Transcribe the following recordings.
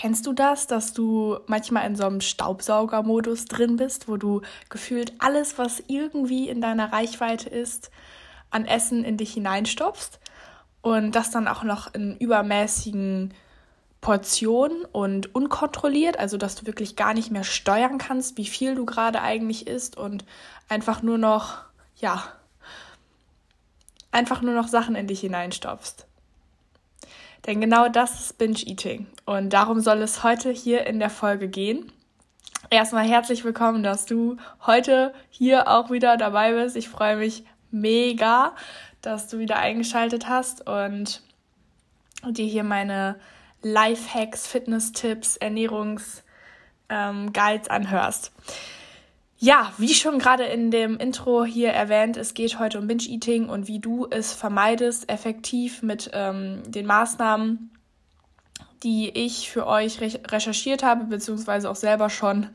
Kennst du das, dass du manchmal in so einem Staubsaugermodus drin bist, wo du gefühlt alles, was irgendwie in deiner Reichweite ist, an Essen in dich hineinstopfst und das dann auch noch in übermäßigen Portionen und unkontrolliert, also dass du wirklich gar nicht mehr steuern kannst, wie viel du gerade eigentlich isst und einfach nur noch, ja, einfach nur noch Sachen in dich hineinstopfst. Denn genau das ist Binge-Eating. Und darum soll es heute hier in der Folge gehen. Erstmal herzlich willkommen, dass du heute hier auch wieder dabei bist. Ich freue mich mega, dass du wieder eingeschaltet hast und dir hier meine Lifehacks, Fitness-Tipps, Ernährungs-Guides ähm, anhörst. Ja, wie schon gerade in dem Intro hier erwähnt, es geht heute um Binge-Eating und wie du es vermeidest, effektiv mit ähm, den Maßnahmen, die ich für euch re recherchiert habe, beziehungsweise auch selber schon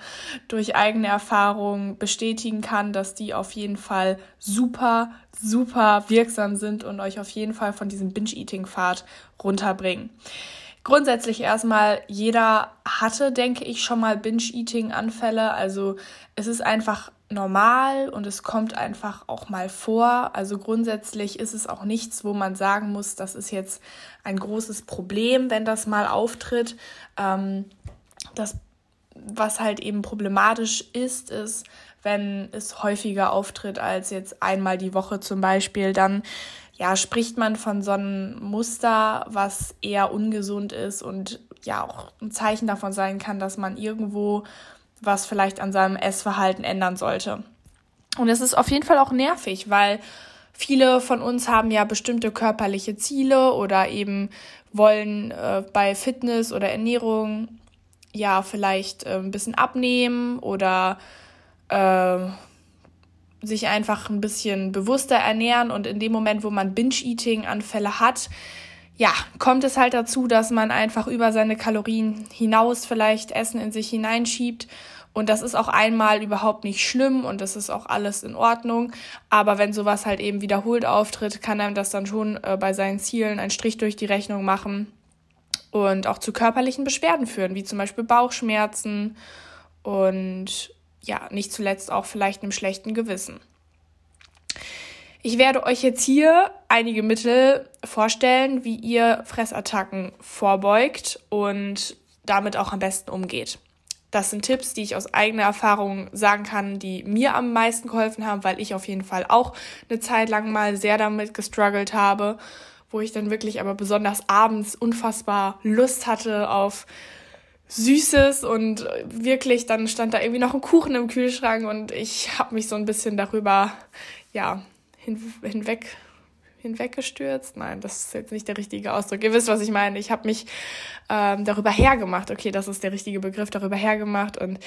durch eigene Erfahrung bestätigen kann, dass die auf jeden Fall super, super wirksam sind und euch auf jeden Fall von diesem Binge-Eating-Pfad runterbringen. Grundsätzlich erstmal, jeder hatte, denke ich, schon mal Binge-Eating-Anfälle. Also es ist einfach normal und es kommt einfach auch mal vor. Also grundsätzlich ist es auch nichts, wo man sagen muss, das ist jetzt ein großes Problem, wenn das mal auftritt. Ähm, das, was halt eben problematisch ist, ist, wenn es häufiger auftritt als jetzt einmal die Woche zum Beispiel, dann ja, spricht man von so einem Muster, was eher ungesund ist und ja auch ein Zeichen davon sein kann, dass man irgendwo was vielleicht an seinem Essverhalten ändern sollte. Und es ist auf jeden Fall auch nervig, weil viele von uns haben ja bestimmte körperliche Ziele oder eben wollen äh, bei Fitness oder Ernährung ja vielleicht äh, ein bisschen abnehmen oder äh, sich einfach ein bisschen bewusster ernähren und in dem Moment, wo man Binge-Eating-Anfälle hat, ja, kommt es halt dazu, dass man einfach über seine Kalorien hinaus vielleicht Essen in sich hineinschiebt. Und das ist auch einmal überhaupt nicht schlimm und das ist auch alles in Ordnung. Aber wenn sowas halt eben wiederholt auftritt, kann einem das dann schon äh, bei seinen Zielen einen Strich durch die Rechnung machen und auch zu körperlichen Beschwerden führen, wie zum Beispiel Bauchschmerzen und ja, nicht zuletzt auch vielleicht einem schlechten Gewissen. Ich werde euch jetzt hier einige Mittel vorstellen, wie ihr Fressattacken vorbeugt und damit auch am besten umgeht. Das sind Tipps, die ich aus eigener Erfahrung sagen kann, die mir am meisten geholfen haben, weil ich auf jeden Fall auch eine Zeit lang mal sehr damit gestruggelt habe, wo ich dann wirklich aber besonders abends unfassbar Lust hatte auf Süßes und wirklich, dann stand da irgendwie noch ein Kuchen im Kühlschrank und ich habe mich so ein bisschen darüber, ja, hin, hinweg hinweggestürzt. Nein, das ist jetzt nicht der richtige Ausdruck. Ihr wisst, was ich meine. Ich habe mich ähm, darüber hergemacht. Okay, das ist der richtige Begriff, darüber hergemacht. Und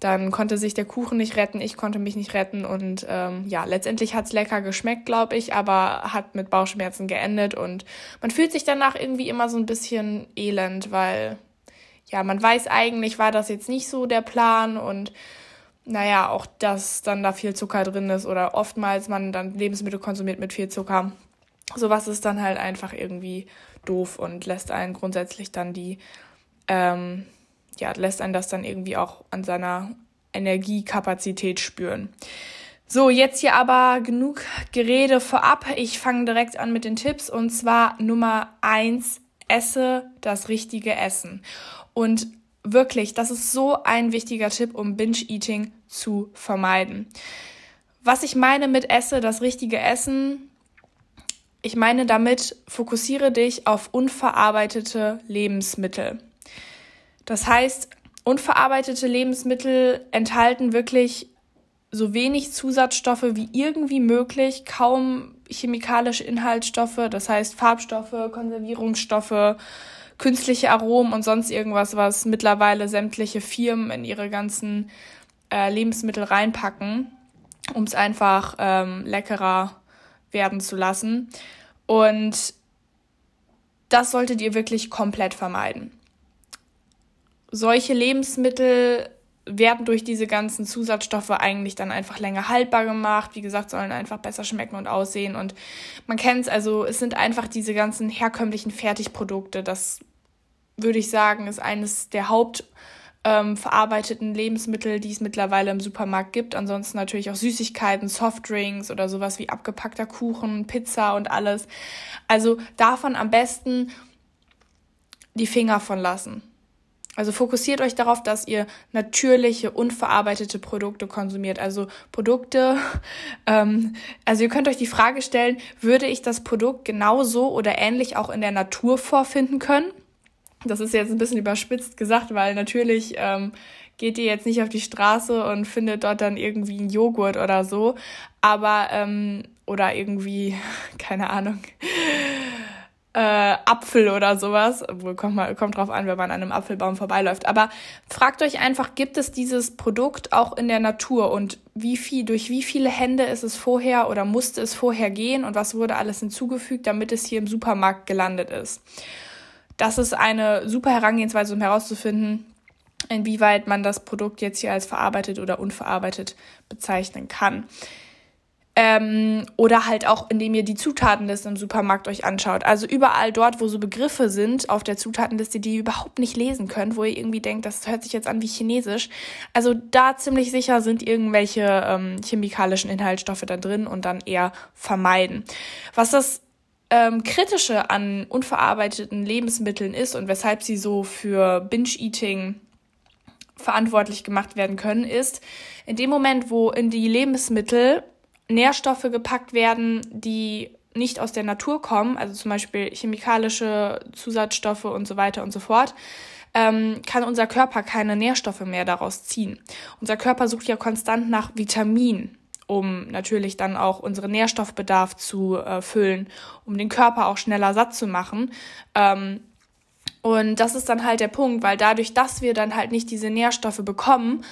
dann konnte sich der Kuchen nicht retten, ich konnte mich nicht retten. Und ähm, ja, letztendlich hat's lecker geschmeckt, glaube ich, aber hat mit Bauchschmerzen geendet. Und man fühlt sich danach irgendwie immer so ein bisschen elend, weil ja, man weiß eigentlich, war das jetzt nicht so der Plan und naja, auch dass dann da viel Zucker drin ist oder oftmals man dann Lebensmittel konsumiert mit viel Zucker. Sowas ist dann halt einfach irgendwie doof und lässt einen grundsätzlich dann die, ähm, ja, lässt einen das dann irgendwie auch an seiner Energiekapazität spüren. So, jetzt hier aber genug Gerede vorab. Ich fange direkt an mit den Tipps und zwar Nummer eins esse das richtige Essen. Und wirklich, das ist so ein wichtiger Tipp, um Binge-Eating zu vermeiden. Was ich meine mit esse das richtige Essen, ich meine damit, fokussiere dich auf unverarbeitete Lebensmittel. Das heißt, unverarbeitete Lebensmittel enthalten wirklich so wenig Zusatzstoffe wie irgendwie möglich, kaum chemikalische Inhaltsstoffe, das heißt Farbstoffe, Konservierungsstoffe, künstliche Aromen und sonst irgendwas, was mittlerweile sämtliche Firmen in ihre ganzen äh, Lebensmittel reinpacken, um es einfach ähm, leckerer werden zu lassen. Und das solltet ihr wirklich komplett vermeiden. Solche Lebensmittel werden durch diese ganzen Zusatzstoffe eigentlich dann einfach länger haltbar gemacht. Wie gesagt, sollen einfach besser schmecken und aussehen. Und man kennt es, also es sind einfach diese ganzen herkömmlichen Fertigprodukte. Das würde ich sagen, ist eines der hauptverarbeiteten ähm, Lebensmittel, die es mittlerweile im Supermarkt gibt. Ansonsten natürlich auch Süßigkeiten, Softdrinks oder sowas wie abgepackter Kuchen, Pizza und alles. Also davon am besten die Finger von lassen. Also fokussiert euch darauf, dass ihr natürliche, unverarbeitete Produkte konsumiert. Also Produkte, ähm, also ihr könnt euch die Frage stellen, würde ich das Produkt genauso oder ähnlich auch in der Natur vorfinden können? Das ist jetzt ein bisschen überspitzt gesagt, weil natürlich ähm, geht ihr jetzt nicht auf die Straße und findet dort dann irgendwie einen Joghurt oder so. Aber, ähm, oder irgendwie, keine Ahnung äh, Apfel oder sowas. Obwohl, kommt, mal, kommt drauf an, wenn man an einem Apfelbaum vorbeiläuft. Aber fragt euch einfach, gibt es dieses Produkt auch in der Natur und wie viel, durch wie viele Hände ist es vorher oder musste es vorher gehen und was wurde alles hinzugefügt, damit es hier im Supermarkt gelandet ist. Das ist eine super Herangehensweise, um herauszufinden, inwieweit man das Produkt jetzt hier als verarbeitet oder unverarbeitet bezeichnen kann. Ähm, oder halt auch, indem ihr die Zutatenliste im Supermarkt euch anschaut. Also überall dort, wo so Begriffe sind auf der Zutatenliste, die ihr überhaupt nicht lesen könnt, wo ihr irgendwie denkt, das hört sich jetzt an wie Chinesisch. Also da ziemlich sicher sind irgendwelche ähm, chemikalischen Inhaltsstoffe da drin und dann eher vermeiden. Was das ähm, Kritische an unverarbeiteten Lebensmitteln ist und weshalb sie so für Binge-Eating verantwortlich gemacht werden können, ist in dem Moment, wo in die Lebensmittel Nährstoffe gepackt werden, die nicht aus der Natur kommen, also zum Beispiel chemikalische Zusatzstoffe und so weiter und so fort, ähm, kann unser Körper keine Nährstoffe mehr daraus ziehen. Unser Körper sucht ja konstant nach Vitaminen, um natürlich dann auch unseren Nährstoffbedarf zu äh, füllen, um den Körper auch schneller satt zu machen. Ähm, und das ist dann halt der Punkt, weil dadurch, dass wir dann halt nicht diese Nährstoffe bekommen,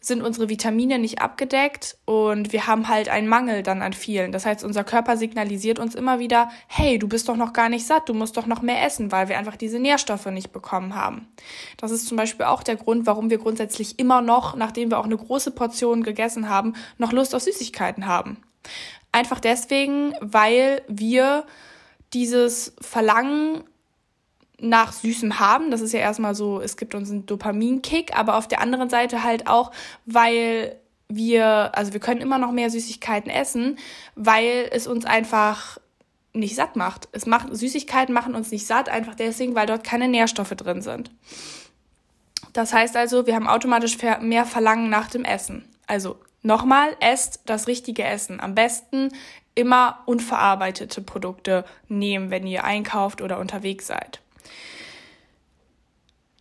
sind unsere Vitamine nicht abgedeckt und wir haben halt einen Mangel dann an vielen. Das heißt, unser Körper signalisiert uns immer wieder, hey, du bist doch noch gar nicht satt, du musst doch noch mehr essen, weil wir einfach diese Nährstoffe nicht bekommen haben. Das ist zum Beispiel auch der Grund, warum wir grundsätzlich immer noch, nachdem wir auch eine große Portion gegessen haben, noch Lust auf Süßigkeiten haben. Einfach deswegen, weil wir dieses Verlangen nach Süßem haben. Das ist ja erstmal so, es gibt uns einen Dopaminkick, aber auf der anderen Seite halt auch, weil wir, also wir können immer noch mehr Süßigkeiten essen, weil es uns einfach nicht satt macht. Es macht, Süßigkeiten machen uns nicht satt, einfach deswegen, weil dort keine Nährstoffe drin sind. Das heißt also, wir haben automatisch mehr Verlangen nach dem Essen. Also nochmal, esst das richtige Essen. Am besten immer unverarbeitete Produkte nehmen, wenn ihr einkauft oder unterwegs seid.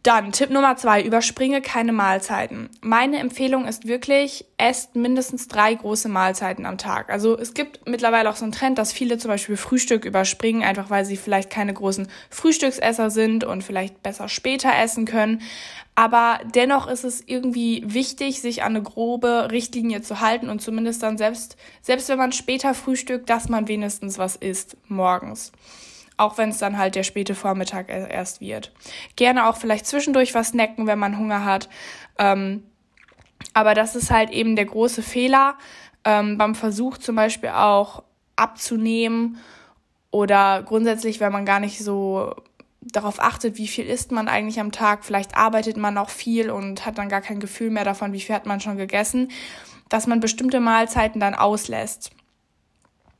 Dann Tipp Nummer zwei, überspringe keine Mahlzeiten. Meine Empfehlung ist wirklich, esst mindestens drei große Mahlzeiten am Tag. Also es gibt mittlerweile auch so einen Trend, dass viele zum Beispiel Frühstück überspringen, einfach weil sie vielleicht keine großen Frühstücksesser sind und vielleicht besser später essen können. Aber dennoch ist es irgendwie wichtig, sich an eine grobe Richtlinie zu halten und zumindest dann selbst, selbst wenn man später frühstückt, dass man wenigstens was isst morgens auch wenn es dann halt der späte Vormittag erst wird. Gerne auch vielleicht zwischendurch was snacken, wenn man Hunger hat. Ähm, aber das ist halt eben der große Fehler ähm, beim Versuch zum Beispiel auch abzunehmen oder grundsätzlich, wenn man gar nicht so darauf achtet, wie viel isst man eigentlich am Tag. Vielleicht arbeitet man auch viel und hat dann gar kein Gefühl mehr davon, wie viel hat man schon gegessen, dass man bestimmte Mahlzeiten dann auslässt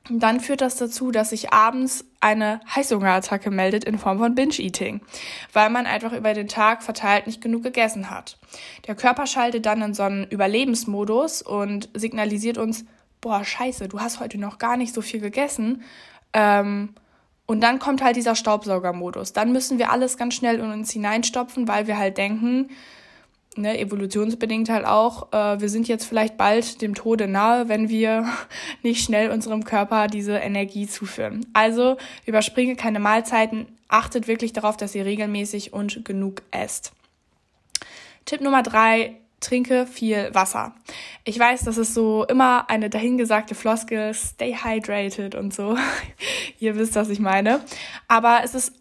dann führt das dazu, dass sich abends eine Heißhungerattacke meldet in Form von Binge-Eating, weil man einfach über den Tag verteilt nicht genug gegessen hat. Der Körper schaltet dann in so einen Überlebensmodus und signalisiert uns, boah, scheiße, du hast heute noch gar nicht so viel gegessen. Ähm, und dann kommt halt dieser Staubsaugermodus. Dann müssen wir alles ganz schnell in uns hineinstopfen, weil wir halt denken, ne, evolutionsbedingt halt auch, äh, wir sind jetzt vielleicht bald dem Tode nahe, wenn wir nicht schnell unserem Körper diese Energie zuführen. Also überspringe keine Mahlzeiten, achtet wirklich darauf, dass ihr regelmäßig und genug esst. Tipp Nummer drei, trinke viel Wasser. Ich weiß, das ist so immer eine dahingesagte Floskel, stay hydrated und so. Ihr wisst, was ich meine. Aber es ist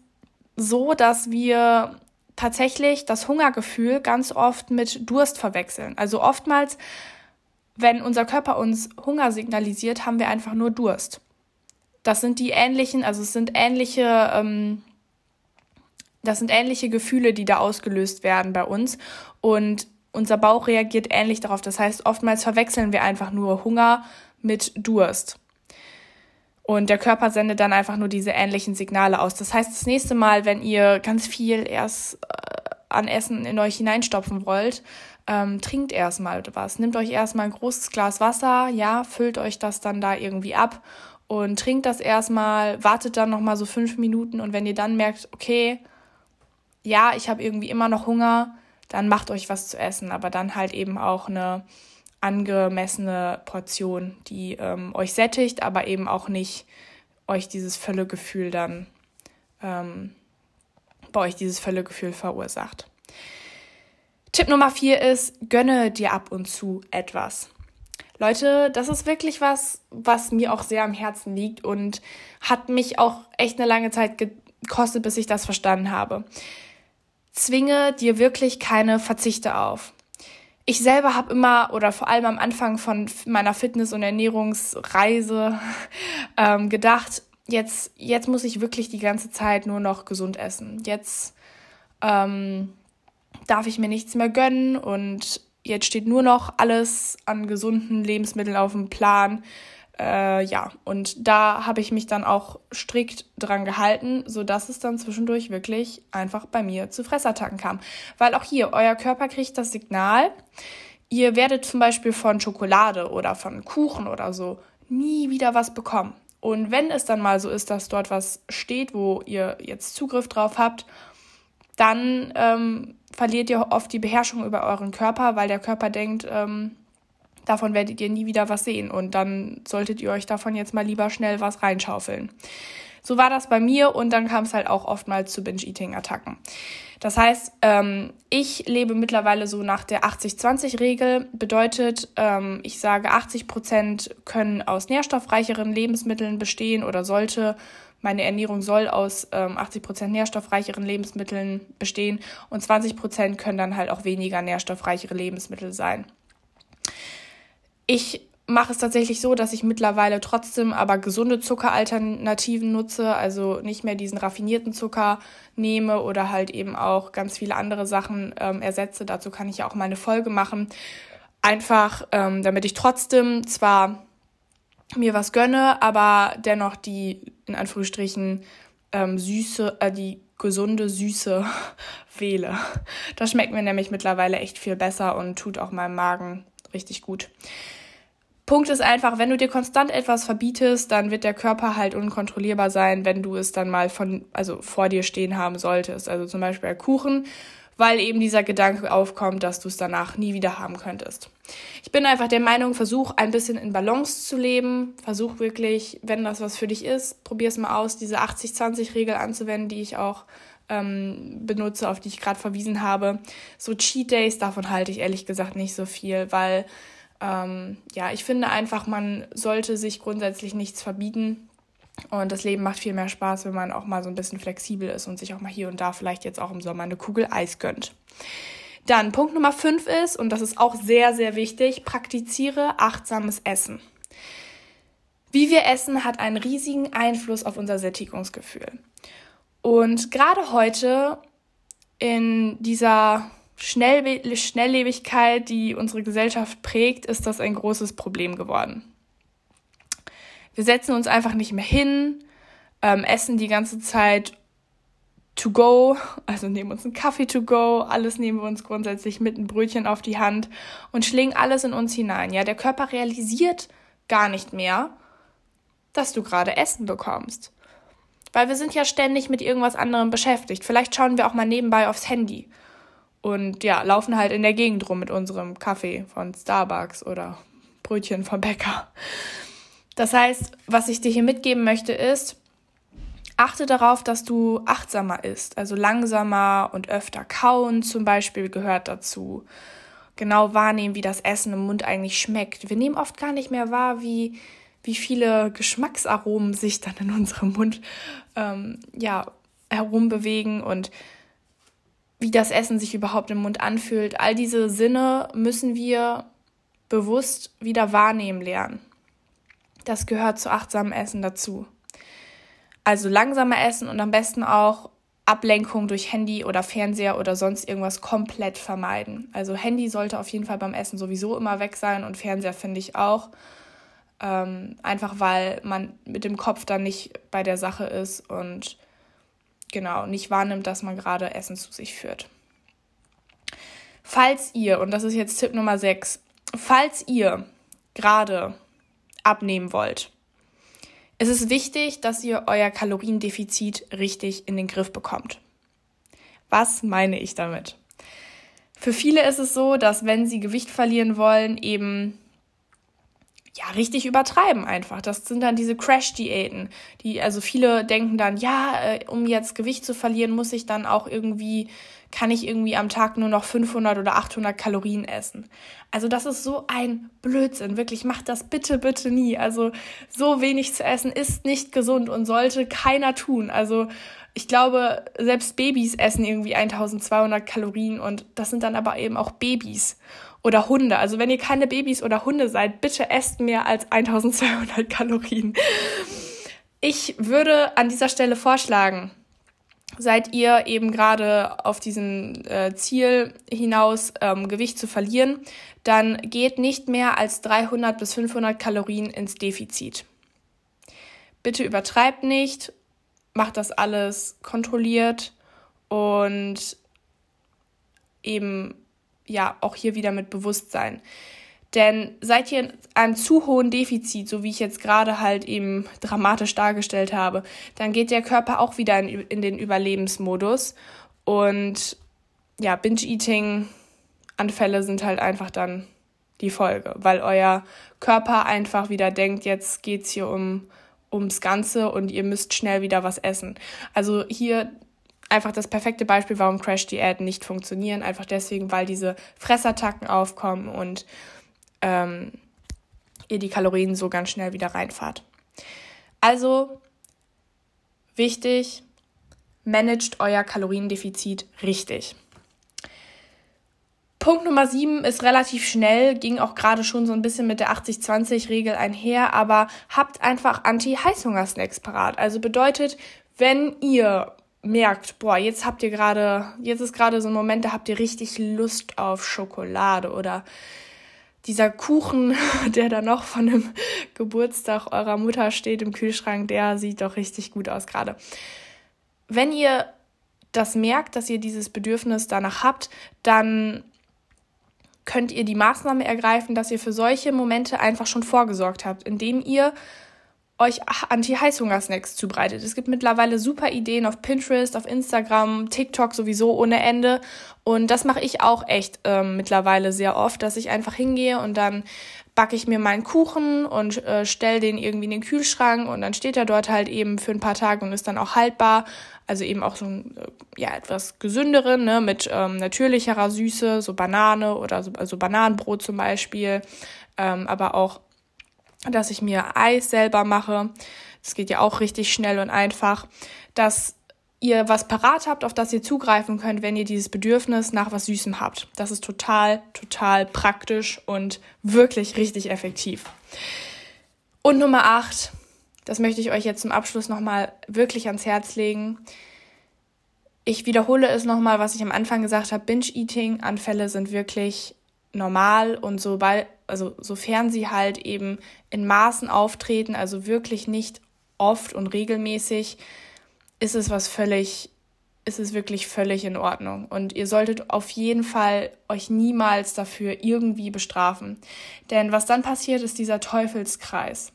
so, dass wir tatsächlich das Hungergefühl ganz oft mit Durst verwechseln. Also oftmals, wenn unser Körper uns Hunger signalisiert, haben wir einfach nur Durst. Das sind die ähnlichen, also es sind ähnliche, ähm, das sind ähnliche Gefühle, die da ausgelöst werden bei uns. Und unser Bauch reagiert ähnlich darauf. Das heißt, oftmals verwechseln wir einfach nur Hunger mit Durst. Und der Körper sendet dann einfach nur diese ähnlichen Signale aus. Das heißt, das nächste Mal, wenn ihr ganz viel erst äh, an Essen in euch hineinstopfen wollt, ähm, trinkt erstmal was. Nehmt euch erstmal ein großes Glas Wasser, ja, füllt euch das dann da irgendwie ab und trinkt das erstmal, wartet dann nochmal so fünf Minuten und wenn ihr dann merkt, okay, ja, ich habe irgendwie immer noch Hunger, dann macht euch was zu essen, aber dann halt eben auch eine angemessene Portion, die ähm, euch sättigt, aber eben auch nicht euch dieses Völlegefühl dann ähm, bei euch dieses Völlegefühl verursacht. Tipp Nummer vier ist, gönne dir ab und zu etwas. Leute, das ist wirklich was, was mir auch sehr am Herzen liegt und hat mich auch echt eine lange Zeit gekostet, bis ich das verstanden habe. Zwinge dir wirklich keine Verzichte auf ich selber habe immer oder vor allem am Anfang von meiner Fitness- und Ernährungsreise ähm, gedacht, jetzt, jetzt muss ich wirklich die ganze Zeit nur noch gesund essen. Jetzt ähm, darf ich mir nichts mehr gönnen und jetzt steht nur noch alles an gesunden Lebensmitteln auf dem Plan. Äh, ja, und da habe ich mich dann auch strikt dran gehalten, sodass es dann zwischendurch wirklich einfach bei mir zu Fressattacken kam. Weil auch hier, euer Körper kriegt das Signal, ihr werdet zum Beispiel von Schokolade oder von Kuchen oder so nie wieder was bekommen. Und wenn es dann mal so ist, dass dort was steht, wo ihr jetzt Zugriff drauf habt, dann ähm, verliert ihr oft die Beherrschung über euren Körper, weil der Körper denkt, ähm, davon werdet ihr nie wieder was sehen und dann solltet ihr euch davon jetzt mal lieber schnell was reinschaufeln. So war das bei mir und dann kam es halt auch oftmals zu Binge-Eating-Attacken. Das heißt, ähm, ich lebe mittlerweile so nach der 80-20-Regel. Bedeutet, ähm, ich sage, 80 Prozent können aus nährstoffreicheren Lebensmitteln bestehen oder sollte. Meine Ernährung soll aus ähm, 80 Prozent nährstoffreicheren Lebensmitteln bestehen und 20 Prozent können dann halt auch weniger nährstoffreichere Lebensmittel sein. Ich mache es tatsächlich so, dass ich mittlerweile trotzdem aber gesunde Zuckeralternativen nutze, also nicht mehr diesen raffinierten Zucker nehme oder halt eben auch ganz viele andere Sachen ähm, ersetze. Dazu kann ich ja auch mal eine Folge machen. Einfach, ähm, damit ich trotzdem zwar mir was gönne, aber dennoch die in Anführungsstrichen ähm, süße, äh, die gesunde Süße wähle. Das schmeckt mir nämlich mittlerweile echt viel besser und tut auch meinem Magen richtig gut. Punkt ist einfach, wenn du dir konstant etwas verbietest, dann wird der Körper halt unkontrollierbar sein, wenn du es dann mal von, also vor dir stehen haben solltest. Also zum Beispiel bei Kuchen, weil eben dieser Gedanke aufkommt, dass du es danach nie wieder haben könntest. Ich bin einfach der Meinung, versuch ein bisschen in Balance zu leben. Versuch wirklich, wenn das was für dich ist, probier es mal aus, diese 80-20-Regel anzuwenden, die ich auch ähm, benutze, auf die ich gerade verwiesen habe. So Cheat Days, davon halte ich ehrlich gesagt nicht so viel, weil ähm, ja, ich finde einfach, man sollte sich grundsätzlich nichts verbieten. Und das Leben macht viel mehr Spaß, wenn man auch mal so ein bisschen flexibel ist und sich auch mal hier und da vielleicht jetzt auch im Sommer eine Kugel Eis gönnt. Dann Punkt Nummer 5 ist, und das ist auch sehr, sehr wichtig, praktiziere achtsames Essen. Wie wir essen, hat einen riesigen Einfluss auf unser Sättigungsgefühl. Und gerade heute in dieser Schnell Schnelllebigkeit, die unsere Gesellschaft prägt, ist das ein großes Problem geworden. Wir setzen uns einfach nicht mehr hin, ähm, essen die ganze Zeit to go, also nehmen uns einen Kaffee to go, alles nehmen wir uns grundsätzlich mit ein Brötchen auf die Hand und schlingen alles in uns hinein. Ja, der Körper realisiert gar nicht mehr, dass du gerade Essen bekommst. Weil wir sind ja ständig mit irgendwas anderem beschäftigt. Vielleicht schauen wir auch mal nebenbei aufs Handy und ja, laufen halt in der Gegend rum mit unserem Kaffee von Starbucks oder Brötchen vom Bäcker. Das heißt, was ich dir hier mitgeben möchte, ist, achte darauf, dass du achtsamer isst, also langsamer und öfter kauen zum Beispiel gehört dazu. Genau wahrnehmen, wie das Essen im Mund eigentlich schmeckt. Wir nehmen oft gar nicht mehr wahr, wie, wie viele Geschmacksaromen sich dann in unserem Mund ähm, ja, herumbewegen und wie das Essen sich überhaupt im Mund anfühlt. All diese Sinne müssen wir bewusst wieder wahrnehmen lernen. Das gehört zu achtsamem Essen dazu. Also langsamer essen und am besten auch Ablenkung durch Handy oder Fernseher oder sonst irgendwas komplett vermeiden. Also Handy sollte auf jeden Fall beim Essen sowieso immer weg sein und Fernseher finde ich auch. Ähm, einfach weil man mit dem Kopf dann nicht bei der Sache ist und genau nicht wahrnimmt, dass man gerade Essen zu sich führt. Falls ihr, und das ist jetzt Tipp Nummer 6, falls ihr gerade abnehmen wollt, es ist wichtig, dass ihr euer Kaloriendefizit richtig in den Griff bekommt. Was meine ich damit? Für viele ist es so, dass wenn sie Gewicht verlieren wollen, eben ja, richtig übertreiben einfach. Das sind dann diese Crash-Diäten. Die, also viele denken dann, ja, äh, um jetzt Gewicht zu verlieren, muss ich dann auch irgendwie, kann ich irgendwie am Tag nur noch 500 oder 800 Kalorien essen. Also das ist so ein Blödsinn. Wirklich, macht das bitte, bitte nie. Also so wenig zu essen ist nicht gesund und sollte keiner tun. Also ich glaube, selbst Babys essen irgendwie 1200 Kalorien und das sind dann aber eben auch Babys oder Hunde. Also wenn ihr keine Babys oder Hunde seid, bitte esst mehr als 1200 Kalorien. Ich würde an dieser Stelle vorschlagen, seid ihr eben gerade auf diesem äh, Ziel hinaus, ähm, Gewicht zu verlieren, dann geht nicht mehr als 300 bis 500 Kalorien ins Defizit. Bitte übertreibt nicht, macht das alles kontrolliert und eben ja auch hier wieder mit Bewusstsein. Denn seid ihr in einem zu hohen Defizit, so wie ich jetzt gerade halt eben dramatisch dargestellt habe, dann geht der Körper auch wieder in, in den Überlebensmodus. Und ja, Binge-Eating-Anfälle sind halt einfach dann die Folge, weil euer Körper einfach wieder denkt, jetzt geht's hier um ums Ganze und ihr müsst schnell wieder was essen. Also hier einfach das perfekte Beispiel, warum Crash-Diäten nicht funktionieren. Einfach deswegen, weil diese Fressattacken aufkommen und ähm, ihr die Kalorien so ganz schnell wieder reinfahrt. Also wichtig, managt euer Kaloriendefizit richtig. Punkt Nummer 7 ist relativ schnell, ging auch gerade schon so ein bisschen mit der 80-20-Regel einher, aber habt einfach Anti-Heißhunger-Snacks parat. Also bedeutet, wenn ihr merkt, boah, jetzt habt ihr gerade, jetzt ist gerade so ein Moment, da habt ihr richtig Lust auf Schokolade oder dieser Kuchen, der da noch von dem Geburtstag eurer Mutter steht im Kühlschrank, der sieht doch richtig gut aus gerade. Wenn ihr das merkt, dass ihr dieses Bedürfnis danach habt, dann könnt ihr die Maßnahme ergreifen, dass ihr für solche Momente einfach schon vorgesorgt habt, indem ihr euch Anti-Heißhunger-Snacks zubereitet. Es gibt mittlerweile super Ideen auf Pinterest, auf Instagram, TikTok sowieso ohne Ende. Und das mache ich auch echt ähm, mittlerweile sehr oft, dass ich einfach hingehe und dann backe ich mir meinen Kuchen und äh, stelle den irgendwie in den Kühlschrank und dann steht er dort halt eben für ein paar Tage und ist dann auch haltbar. Also eben auch so ein, äh, ja, etwas gesünderen, ne, mit ähm, natürlicherer Süße, so Banane oder so, also Bananenbrot zum Beispiel, ähm, aber auch dass ich mir Eis selber mache. Das geht ja auch richtig schnell und einfach, dass ihr was parat habt, auf das ihr zugreifen könnt, wenn ihr dieses Bedürfnis nach was Süßem habt. Das ist total, total praktisch und wirklich richtig effektiv. Und Nummer 8, das möchte ich euch jetzt zum Abschluss nochmal wirklich ans Herz legen. Ich wiederhole es nochmal, was ich am Anfang gesagt habe. Binge-Eating-Anfälle sind wirklich normal und sobald, also sofern sie halt eben in Maßen auftreten, also wirklich nicht oft und regelmäßig, ist es was völlig, ist es wirklich völlig in Ordnung. Und ihr solltet auf jeden Fall euch niemals dafür irgendwie bestrafen. Denn was dann passiert, ist dieser Teufelskreis.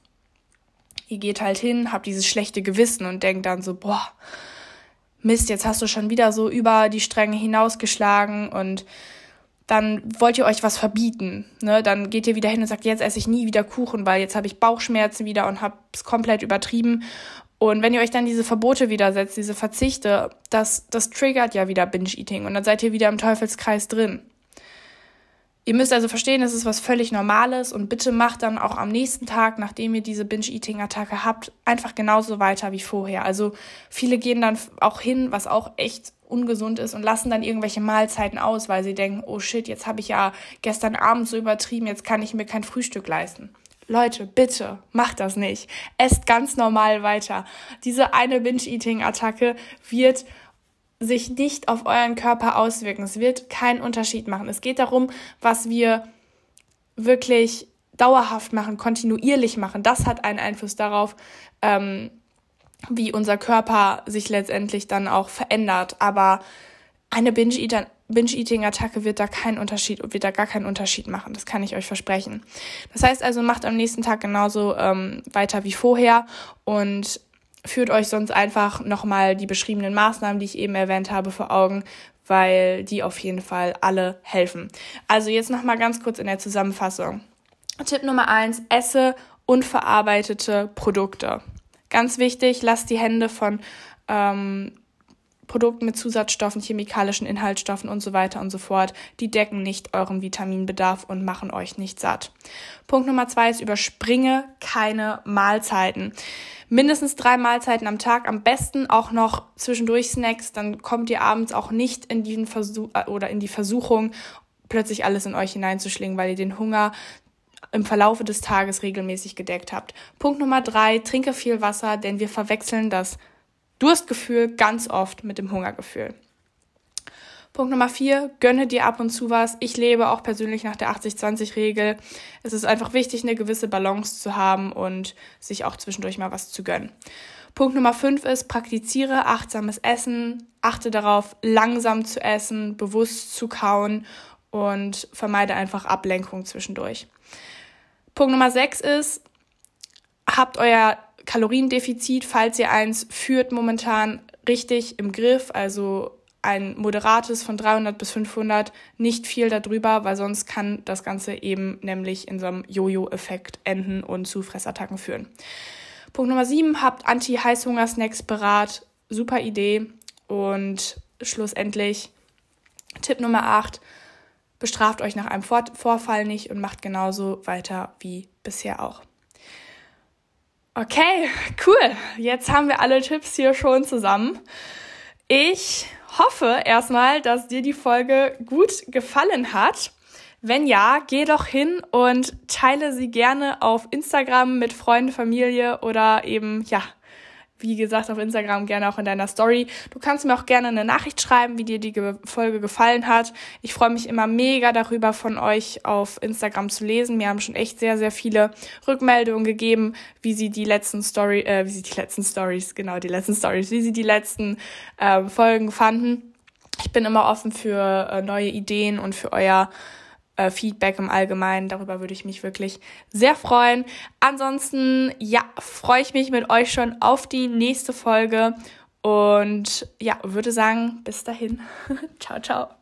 Ihr geht halt hin, habt dieses schlechte Gewissen und denkt dann so, boah, Mist, jetzt hast du schon wieder so über die Stränge hinausgeschlagen und dann wollt ihr euch was verbieten. Ne? Dann geht ihr wieder hin und sagt, jetzt esse ich nie wieder Kuchen, weil jetzt habe ich Bauchschmerzen wieder und habe es komplett übertrieben. Und wenn ihr euch dann diese Verbote widersetzt, diese Verzichte, das, das triggert ja wieder Binge-Eating und dann seid ihr wieder im Teufelskreis drin. Ihr müsst also verstehen, es ist was völlig Normales und bitte macht dann auch am nächsten Tag, nachdem ihr diese Binge-Eating-Attacke habt, einfach genauso weiter wie vorher. Also viele gehen dann auch hin, was auch echt ungesund ist und lassen dann irgendwelche Mahlzeiten aus, weil sie denken, oh shit, jetzt habe ich ja gestern Abend so übertrieben, jetzt kann ich mir kein Frühstück leisten. Leute, bitte, macht das nicht. Esst ganz normal weiter. Diese eine Binge-Eating-Attacke wird sich nicht auf euren Körper auswirken. Es wird keinen Unterschied machen. Es geht darum, was wir wirklich dauerhaft machen, kontinuierlich machen. Das hat einen Einfluss darauf, ähm, wie unser Körper sich letztendlich dann auch verändert. Aber eine Binge-Eating-Attacke wird da keinen Unterschied, wird da gar keinen Unterschied machen. Das kann ich euch versprechen. Das heißt also, macht am nächsten Tag genauso ähm, weiter wie vorher und führt euch sonst einfach nochmal die beschriebenen Maßnahmen, die ich eben erwähnt habe, vor Augen, weil die auf jeden Fall alle helfen. Also jetzt nochmal ganz kurz in der Zusammenfassung. Tipp Nummer eins, esse unverarbeitete Produkte. Ganz wichtig, lasst die Hände von ähm, Produkten mit Zusatzstoffen, chemikalischen Inhaltsstoffen und so weiter und so fort, die decken nicht euren Vitaminbedarf und machen euch nicht satt. Punkt Nummer zwei ist, überspringe keine Mahlzeiten. Mindestens drei Mahlzeiten am Tag, am besten auch noch zwischendurch Snacks, dann kommt ihr abends auch nicht in diesen Versuch äh, oder in die Versuchung, plötzlich alles in euch hineinzuschlingen, weil ihr den Hunger im Verlaufe des Tages regelmäßig gedeckt habt. Punkt Nummer drei, trinke viel Wasser, denn wir verwechseln das Durstgefühl ganz oft mit dem Hungergefühl. Punkt Nummer vier, gönne dir ab und zu was. Ich lebe auch persönlich nach der 80-20-Regel. Es ist einfach wichtig, eine gewisse Balance zu haben und sich auch zwischendurch mal was zu gönnen. Punkt Nummer fünf ist, praktiziere achtsames Essen, achte darauf, langsam zu essen, bewusst zu kauen und vermeide einfach Ablenkung zwischendurch. Punkt Nummer sechs ist, habt euer Kaloriendefizit, falls ihr eins führt, momentan richtig im Griff. Also ein moderates von 300 bis 500, nicht viel darüber, weil sonst kann das Ganze eben nämlich in so einem Jojo-Effekt enden und zu Fressattacken führen. Punkt Nummer 7, habt Anti-Heißhunger-Snacks berat. Super Idee. Und schlussendlich Tipp Nummer 8, bestraft euch nach einem Vorfall nicht und macht genauso weiter wie bisher auch. Okay, cool. Jetzt haben wir alle Tipps hier schon zusammen. Ich hoffe erstmal, dass dir die Folge gut gefallen hat. Wenn ja, geh doch hin und teile sie gerne auf Instagram mit Freunden, Familie oder eben, ja, wie gesagt, auf Instagram gerne auch in deiner Story. Du kannst mir auch gerne eine Nachricht schreiben, wie dir die Folge gefallen hat. Ich freue mich immer mega darüber, von euch auf Instagram zu lesen. Mir haben schon echt sehr, sehr viele Rückmeldungen gegeben, wie sie die letzten Story, äh, wie sie die letzten Stories, genau, die letzten Stories, wie sie die letzten äh, Folgen fanden. Ich bin immer offen für äh, neue Ideen und für euer äh, Feedback im Allgemeinen. Darüber würde ich mich wirklich sehr freuen. Ansonsten, ja, freue ich mich mit euch schon auf die nächste Folge und ja, würde sagen, bis dahin. ciao, ciao.